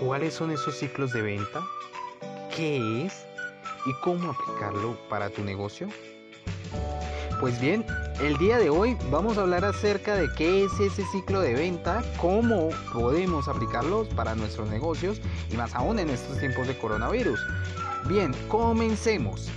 cuáles son esos ciclos de venta, qué es y cómo aplicarlo para tu negocio. Pues bien, el día de hoy vamos a hablar acerca de qué es ese ciclo de venta, cómo podemos aplicarlos para nuestros negocios y más aún en estos tiempos de coronavirus. Bien, comencemos.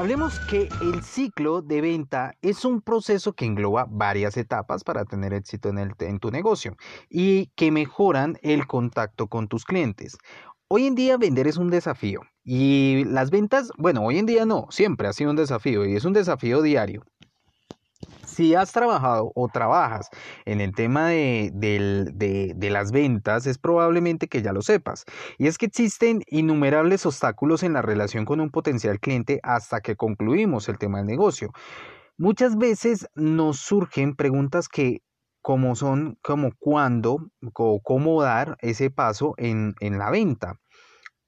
Hablemos que el ciclo de venta es un proceso que engloba varias etapas para tener éxito en, en tu negocio y que mejoran el contacto con tus clientes. Hoy en día vender es un desafío y las ventas, bueno, hoy en día no, siempre ha sido un desafío y es un desafío diario si has trabajado o trabajas en el tema de, las ventas, es probablemente que ya lo sepas. Y es que existen innumerables obstáculos en la relación con un potencial cliente hasta que concluimos el tema del negocio. Muchas veces nos surgen preguntas que como son, como cuándo o cómo dar ese paso en la venta.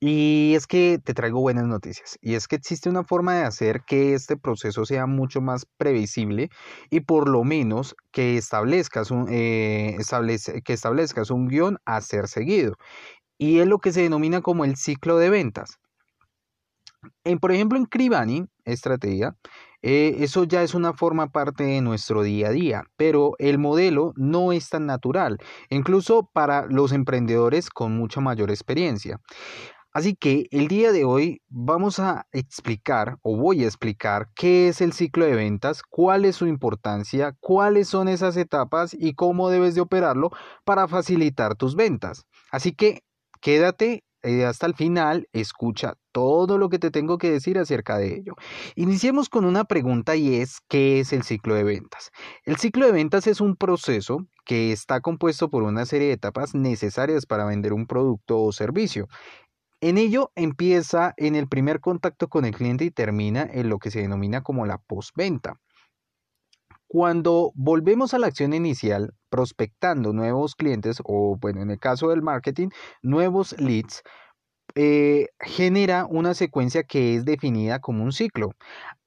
Y es que te traigo buenas noticias. Y es que existe una forma de hacer que este proceso sea mucho más previsible y por lo menos que establezcas un, eh, que establezcas un guion a ser seguido. Y es lo que se denomina como el ciclo de ventas. En, por ejemplo, en Kribani, estrategia, eh, eso ya es una forma parte de nuestro día a día, pero el modelo no es tan natural, incluso para los emprendedores con mucha mayor experiencia. Así que el día de hoy vamos a explicar o voy a explicar qué es el ciclo de ventas, cuál es su importancia, cuáles son esas etapas y cómo debes de operarlo para facilitar tus ventas. Así que quédate eh, hasta el final, escucha todo lo que te tengo que decir acerca de ello. Iniciemos con una pregunta y es, ¿qué es el ciclo de ventas? El ciclo de ventas es un proceso que está compuesto por una serie de etapas necesarias para vender un producto o servicio. En ello empieza en el primer contacto con el cliente y termina en lo que se denomina como la postventa. Cuando volvemos a la acción inicial, prospectando nuevos clientes o, bueno, en el caso del marketing, nuevos leads, eh, genera una secuencia que es definida como un ciclo.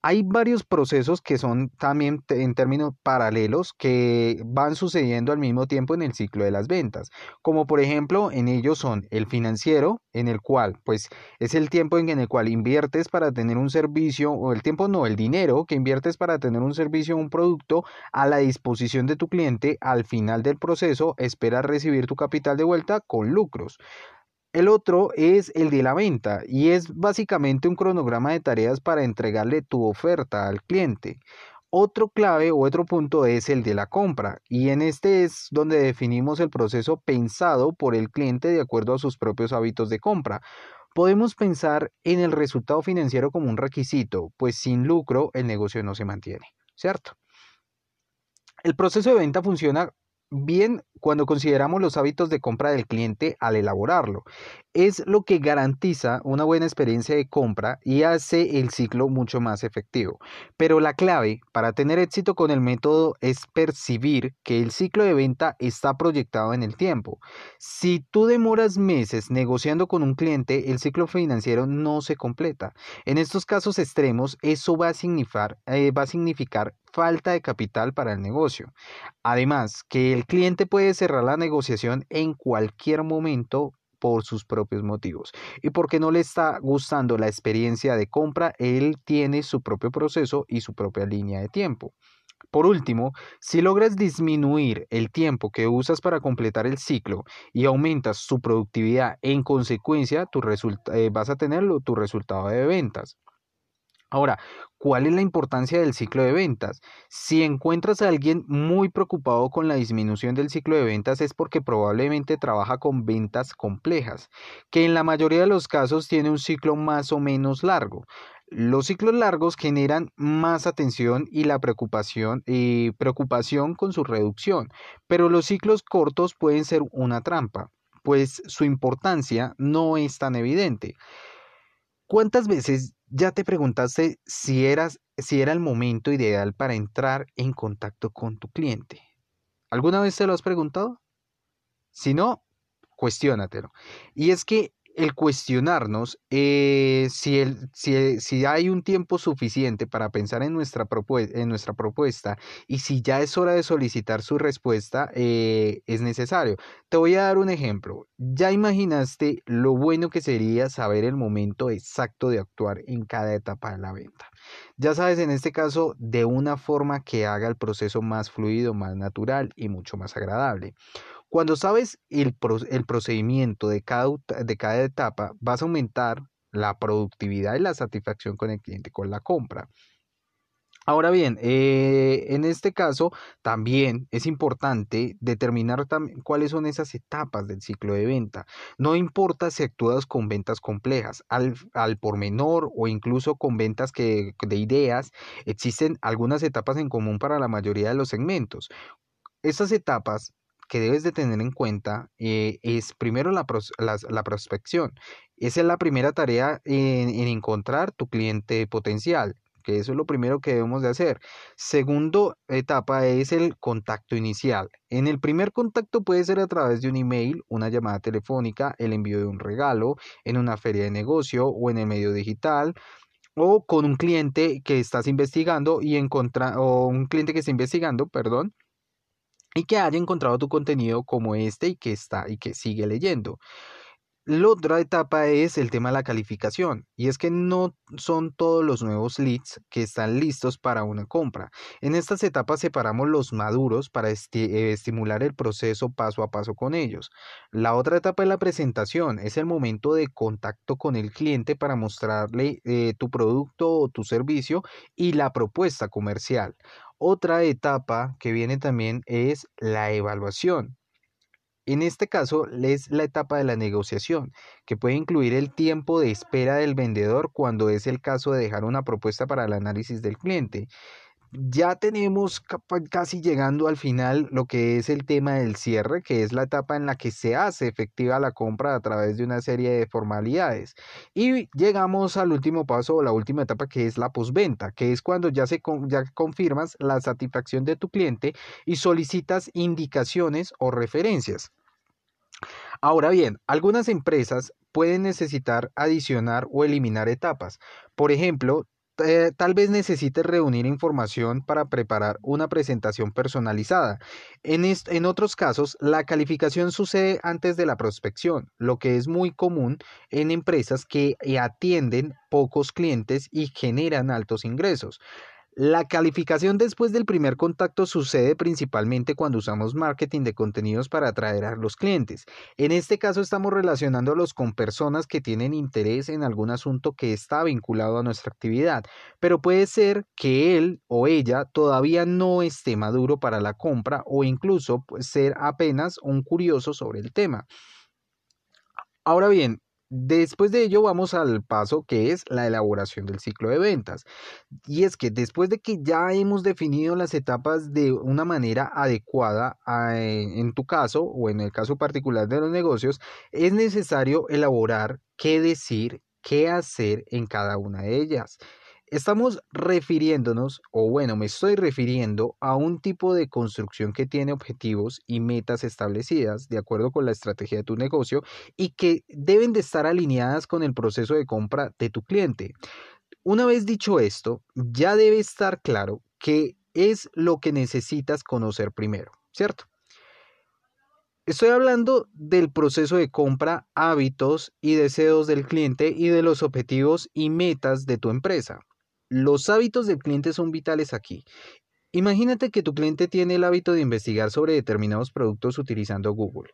Hay varios procesos que son también en términos paralelos que van sucediendo al mismo tiempo en el ciclo de las ventas, como por ejemplo en ellos son el financiero, en el cual pues es el tiempo en el cual inviertes para tener un servicio o el tiempo no, el dinero que inviertes para tener un servicio o un producto a la disposición de tu cliente al final del proceso, esperas recibir tu capital de vuelta con lucros. El otro es el de la venta y es básicamente un cronograma de tareas para entregarle tu oferta al cliente. Otro clave o otro punto es el de la compra y en este es donde definimos el proceso pensado por el cliente de acuerdo a sus propios hábitos de compra. Podemos pensar en el resultado financiero como un requisito, pues sin lucro el negocio no se mantiene, ¿cierto? El proceso de venta funciona bien cuando consideramos los hábitos de compra del cliente al elaborarlo. Es lo que garantiza una buena experiencia de compra y hace el ciclo mucho más efectivo. Pero la clave para tener éxito con el método es percibir que el ciclo de venta está proyectado en el tiempo. Si tú demoras meses negociando con un cliente, el ciclo financiero no se completa. En estos casos extremos, eso va a significar, eh, va a significar falta de capital para el negocio. Además, que el cliente puede cerrar la negociación en cualquier momento por sus propios motivos. Y porque no le está gustando la experiencia de compra, él tiene su propio proceso y su propia línea de tiempo. Por último, si logras disminuir el tiempo que usas para completar el ciclo y aumentas su productividad, en consecuencia, tu eh, vas a tener tu resultado de ventas. Ahora, ¿cuál es la importancia del ciclo de ventas? Si encuentras a alguien muy preocupado con la disminución del ciclo de ventas es porque probablemente trabaja con ventas complejas, que en la mayoría de los casos tiene un ciclo más o menos largo. Los ciclos largos generan más atención y la preocupación y preocupación con su reducción, pero los ciclos cortos pueden ser una trampa, pues su importancia no es tan evidente. ¿Cuántas veces ya te preguntaste si, eras, si era el momento ideal para entrar en contacto con tu cliente? ¿Alguna vez te lo has preguntado? Si no, cuestiónatelo. Y es que el cuestionarnos eh, si, el, si, si, hay un tiempo suficiente para pensar en nuestra, en nuestra propuesta y si ya es hora de solicitar su respuesta, eh, es necesario. Te voy a dar un ejemplo. Ya imaginaste lo bueno que sería saber el momento exacto de actuar en cada etapa de la venta. Ya sabes, en este caso, de una forma que haga el proceso más fluido, más natural y mucho más agradable. Cuando sabes el, procedimiento de cada, de cada etapa, vas a aumentar la productividad y la satisfacción con el cliente con la compra. Ahora bien, eh, en este caso también es importante determinar cuáles son esas etapas del ciclo de venta. No importa si actúas con ventas complejas, al, al por menor o incluso con ventas que, de ideas, existen algunas etapas en común para la mayoría de los segmentos. Estas etapas que debes de tener en cuenta eh, es primero la, la, prospección. Esa es la primera tarea en, encontrar tu cliente potencial que eso es lo primero que debemos de hacer. Segundo etapa es el contacto inicial. En el primer contacto puede ser a través de un email, una llamada telefónica, el envío de un regalo, en una feria de negocio o en el medio digital o con un cliente que estás investigando y encontrar o un cliente que está investigando, perdón, y que haya encontrado tu contenido como este y que está y que sigue leyendo. La otra etapa es el tema de la calificación, y es que no son todos los nuevos leads que están listos para una compra. En estas etapas separamos los maduros para eh, estimular el proceso paso a paso con ellos. La otra etapa es la presentación, es el momento de contacto con el cliente para mostrarle eh, tu producto o tu servicio y la propuesta comercial. Otra etapa que viene también es la evaluación. En este caso es la etapa de la negociación, que puede incluir el tiempo de espera del vendedor cuando es el caso de dejar una propuesta para el análisis del cliente ya tenemos casi llegando al final lo que es el tema del cierre, que es la etapa en la que se hace efectiva la compra a través de una serie de formalidades. Y llegamos al último paso o la última etapa que es la postventa, que es cuando ya, se ya confirmas la satisfacción de tu cliente y solicitas indicaciones o referencias. Ahora bien, algunas empresas pueden necesitar adicionar o eliminar etapas. Por ejemplo, eh, tal vez necesites reunir información para preparar una presentación personalizada. En, en otros casos, la calificación sucede antes de la prospección, lo que es muy común en empresas que atienden pocos clientes y generan altos ingresos. La calificación después del primer contacto sucede principalmente cuando usamos marketing de contenidos para atraer a los clientes. En este caso estamos relacionándolos con personas que tienen interés en algún asunto que está vinculado a nuestra actividad, pero puede ser que él o ella todavía no esté maduro para la compra o incluso ser apenas un curioso sobre el tema. Ahora bien, Después de ello vamos al paso que es la elaboración del ciclo de ventas. Y es que después de que ya hemos definido las etapas de una manera adecuada, en tu caso o en el caso particular de los negocios, es necesario elaborar qué decir, qué hacer en cada una de ellas. Estamos refiriéndonos, o bueno, me estoy refiriendo a un tipo de construcción que tiene objetivos y metas establecidas de acuerdo con la estrategia de tu negocio y que deben de estar alineadas con el proceso de compra de tu cliente. Una vez dicho esto, ya debe estar claro qué es lo que necesitas conocer primero, ¿cierto? Estoy hablando del proceso de compra, hábitos y deseos del cliente y de los objetivos y metas de tu empresa. Los hábitos del cliente son vitales aquí. Imagínate que tu cliente tiene el hábito de investigar sobre determinados productos utilizando Google,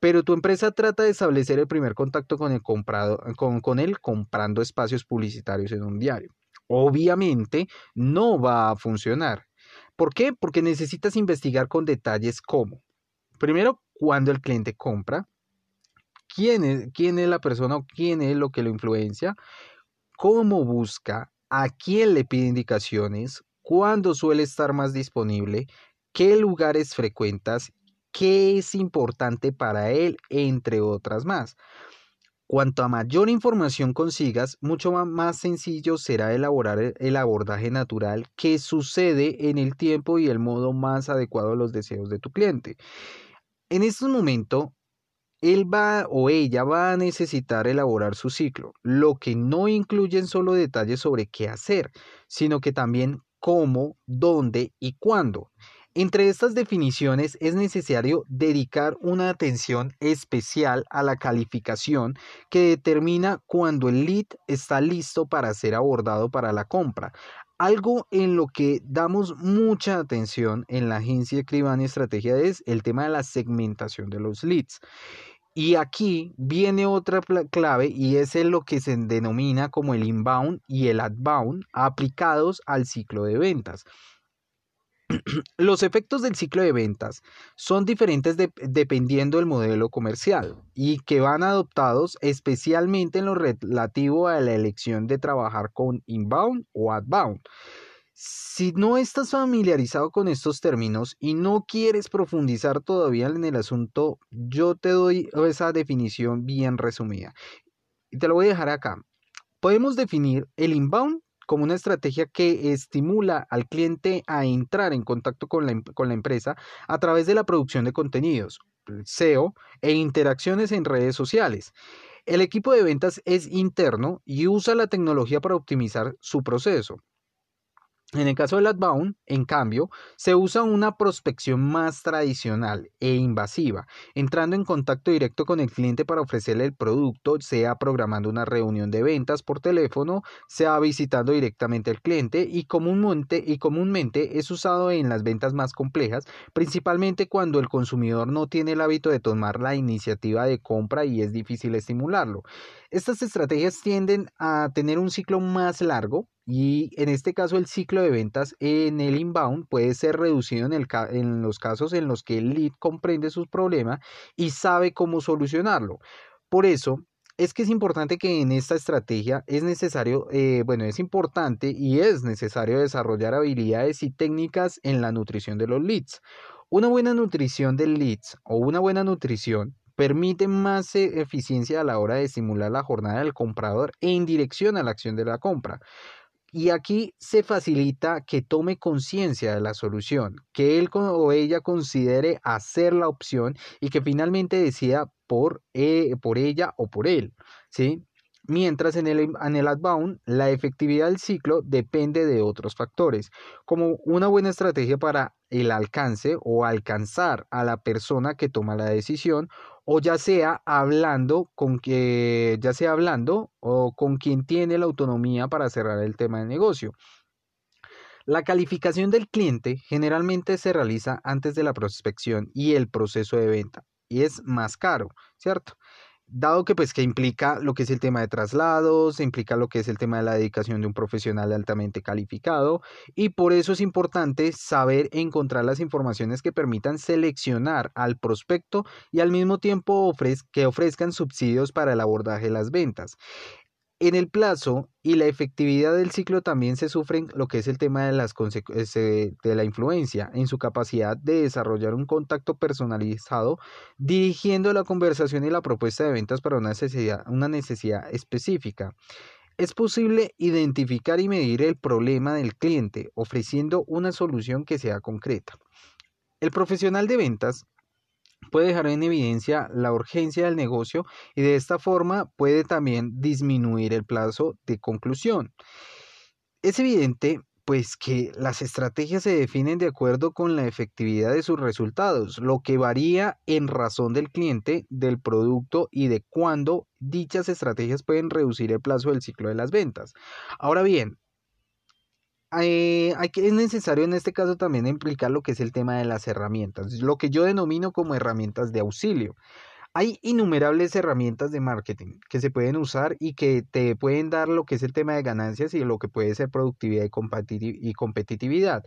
pero tu empresa trata de establecer el primer contacto con, el comprado, con, con él comprando espacios publicitarios en un diario. Obviamente no va a funcionar. ¿Por qué? Porque necesitas investigar con detalles como, primero, cuando el cliente compra, quién es, quién es la persona o quién es lo que lo influencia, cómo busca, a quién le pide indicaciones, cuándo suele estar más disponible, qué lugares frecuentas, qué es importante para él, entre otras más. Cuanto a mayor información consigas, mucho más sencillo será elaborar el abordaje natural que sucede en el tiempo y el modo más adecuado a los deseos de tu cliente. En este momento, él va o ella va a necesitar elaborar su ciclo, lo que no incluyen solo detalles sobre qué hacer, sino que también cómo, dónde y cuándo. Entre estas definiciones es necesario dedicar una atención especial a la calificación que determina cuando el lead está listo para ser abordado para la compra. Algo en lo que damos mucha atención en la agencia Cribani Estrategia es el tema de la segmentación de los leads. Y aquí viene otra clave y es lo que se denomina como el inbound y el outbound aplicados al ciclo de ventas. Los efectos del ciclo de ventas son diferentes dependiendo del modelo comercial y que van adoptados especialmente en lo relativo a la elección de trabajar con inbound o outbound. Si no estás familiarizado con estos términos y no quieres profundizar todavía en el asunto, yo te doy esa definición bien resumida. Y te lo voy a dejar acá. Podemos definir el inbound como una estrategia que estimula al cliente a entrar en contacto con la, em, con la empresa a través de la producción de contenidos, SEO e interacciones en redes sociales. El equipo de ventas es interno y usa la tecnología para optimizar su proceso. En el caso del outbound, en cambio, se usa una prospección más tradicional e invasiva, entrando en contacto directo con el cliente para ofrecerle el producto, sea programando una reunión de ventas por teléfono, sea visitando directamente al cliente y comúnmente, y comúnmente es usado en las ventas más complejas, principalmente cuando el consumidor no tiene el hábito de tomar la iniciativa de compra y es difícil estimularlo. Estas estrategias tienden a tener un ciclo más largo y en este caso el ciclo de ventas en el inbound puede ser reducido en, los casos en los que el lead comprende sus problemas y sabe cómo solucionarlo. Por eso es que es importante que en esta estrategia es necesario, eh, bueno, es importante y es necesario desarrollar habilidades y técnicas en la nutrición de los leads. Una buena nutrición de leads o una buena nutrición permite más e-, eficiencia a la hora de estimular la jornada del comprador en dirección a la acción de la compra. Y aquí se facilita que tome conciencia de la solución, que él o ella considere hacer la opción y que finalmente decida por, eh, por ella o por él. ¿sí? Mientras en el, en el outbound, la efectividad del ciclo depende de otros factores, como una buena estrategia para el alcance o alcanzar a la persona que toma la decisión o ya sea hablando con que ya sea hablando o con quien tiene la autonomía para cerrar el tema de negocio. La calificación del cliente generalmente se realiza antes de la prospección y el proceso de venta y es más caro, ¿cierto? Dado que pues que implica lo que es el tema de traslados, implica lo que es el tema de la dedicación de un profesional altamente calificado y por eso es importante saber encontrar las informaciones que permitan seleccionar al prospecto y al mismo tiempo que ofrezcan subsidios para el abordaje de las ventas. En el plazo y la efectividad del ciclo también se sufren lo que es el tema de, las de la influencia en su capacidad de desarrollar un contacto personalizado, dirigiendo la conversación y la propuesta de ventas para una necesidad, una necesidad específica. Es posible identificar y medir el problema del cliente ofreciendo una solución que sea concreta. El profesional de ventas puede dejar en evidencia la urgencia del negocio y de esta forma puede también disminuir el plazo de conclusión. Es evidente pues que las estrategias se definen de acuerdo con la efectividad de sus resultados, lo que varía en razón del cliente, del producto y de cuándo dichas estrategias pueden reducir el plazo del ciclo de las ventas. Ahora bien, eh, hay que, es necesario en este caso también implicar lo que es el tema de las herramientas, lo que yo denomino como herramientas de auxilio. Hay innumerables herramientas de marketing que se pueden usar y que te pueden dar lo que es el tema de ganancias y lo que puede ser productividad y competitividad.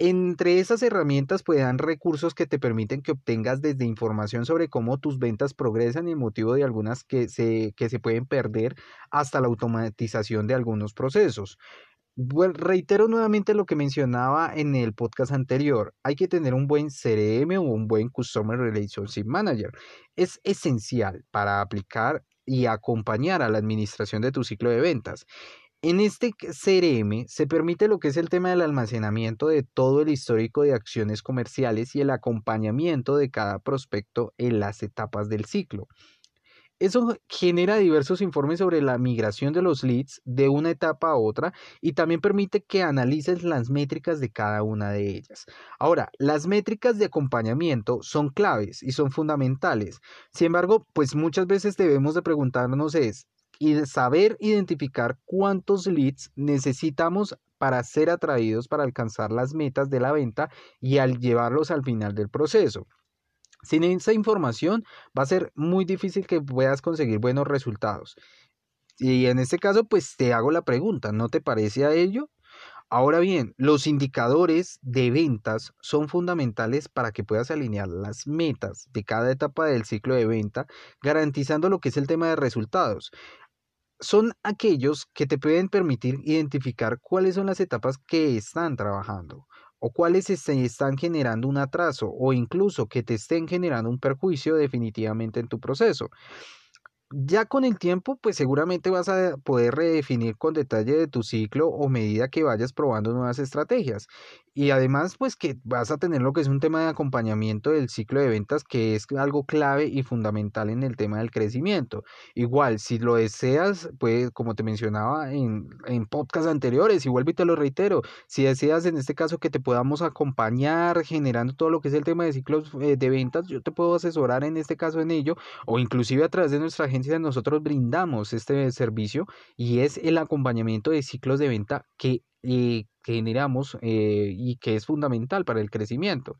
Entre esas herramientas pueden dar recursos que te permiten que obtengas desde información sobre cómo tus ventas progresan y el motivo de algunas que se, que se pueden perder hasta la automatización de algunos procesos reitero nuevamente lo que mencionaba en el podcast anterior. Hay que tener un buen CRM o un buen Customer Relationship Manager. Es esencial para aplicar y acompañar a la administración de tu ciclo de ventas. En este CRM se permite lo que es el tema del almacenamiento de todo el histórico de acciones comerciales y el acompañamiento de cada prospecto en las etapas del ciclo. Eso genera diversos informes sobre la migración de los leads de una etapa a otra y también permite que analices las métricas de cada una de ellas. Ahora, las métricas de acompañamiento son claves y son fundamentales. Sin embargo, pues muchas veces debemos de preguntarnos es, y saber identificar cuántos leads necesitamos para ser atraídos para alcanzar las metas de la venta y al llevarlos al final del proceso. Sin esa información va a ser muy difícil que puedas conseguir buenos resultados. Y en este caso, pues te hago la pregunta, ¿no te parece a ello? Ahora bien, los indicadores de ventas son fundamentales para que puedas alinear las metas de cada etapa del ciclo de venta, garantizando lo que es el tema de resultados. Son aquellos que te pueden permitir identificar cuáles son las etapas que están trabajando o cuáles se están generando un atraso o incluso que te estén generando un perjuicio definitivamente en tu proceso. Ya con el tiempo, pues seguramente vas a poder redefinir con detalle de tu ciclo o medida que vayas probando nuevas estrategias. Y además, pues que vas a tener lo que es un tema de acompañamiento del ciclo de ventas, que es algo clave y fundamental en el tema del crecimiento. Igual, si lo deseas, pues como te mencionaba en, en podcasts anteriores, y y te lo reitero, si deseas en este caso que te podamos acompañar generando todo lo que es el tema de ciclos eh, de ventas, yo te puedo asesorar en este caso en ello, o inclusive a través de nuestra agencia nosotros brindamos este servicio y es el acompañamiento de ciclos de venta que, eh, generamos y que es fundamental para el crecimiento.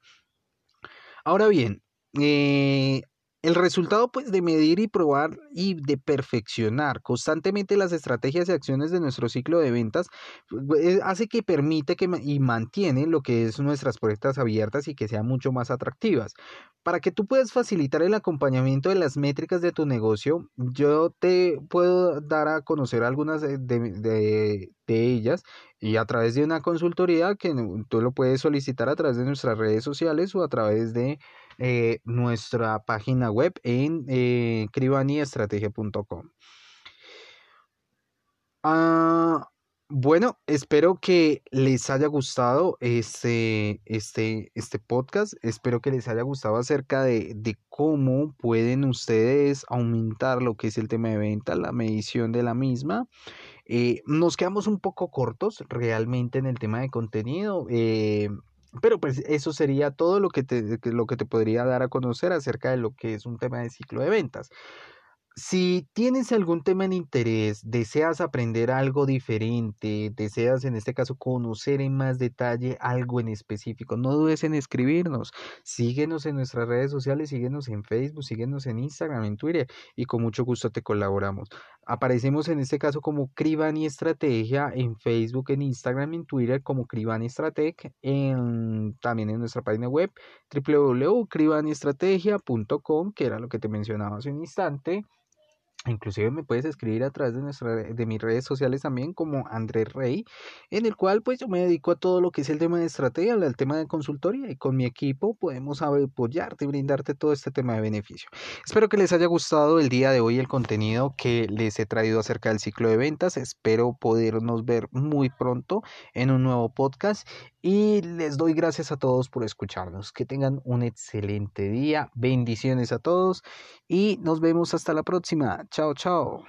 Ahora bien, eh, el resultado pues de medir y probar y de perfeccionar constantemente las estrategias y acciones de nuestro ciclo de ventas pues, hace que permite que y mantiene lo que es nuestras puertas abiertas y que sean mucho más atractivas. Para que tú puedas facilitar el acompañamiento de las métricas de tu negocio, yo te puedo dar a conocer algunas de, de, de ellas y a través de una consultoría que tú lo puedes solicitar a través de nuestras redes sociales o a través de eh, nuestra página web en eh, cribaniastrategia.com. Ah, bueno, espero que les haya gustado este, este, este podcast. Espero que les haya gustado acerca de, de, cómo pueden ustedes aumentar lo que es el tema de venta, la medición de la misma. Eh, nos quedamos un poco cortos realmente en el tema de contenido. Eh, pero pues eso sería todo lo que, te, lo que te podría dar a conocer acerca de lo que es un tema de ciclo de ventas. Si tienes algún tema en interés, deseas aprender algo diferente, deseas en este caso conocer en más detalle algo en específico, no dudes en escribirnos. Síguenos en nuestras redes sociales, síguenos en Facebook, síguenos en Instagram, en Twitter y con mucho gusto te colaboramos. Aparecemos en este caso como Cribani Estrategia en Facebook, en Instagram, en Twitter como Cribani Estrateg, en, también en nuestra página web www.cribanistrategia.com, que era lo que te mencionaba hace un instante. Inclusive me puedes escribir a través de, nuestra, de mis redes sociales también como Andrés Rey, en el cual pues yo me dedico a todo lo que es el tema de estrategia, el tema de consultoría y con mi equipo podemos apoyarte y brindarte todo este tema de beneficio. Espero que les haya gustado el día de hoy el contenido que les he traído acerca del ciclo de ventas. Espero podernos ver muy pronto en un nuevo podcast y les doy gracias a todos por escucharnos. Que tengan un excelente día. Bendiciones a todos y nos vemos hasta la próxima. 悄悄。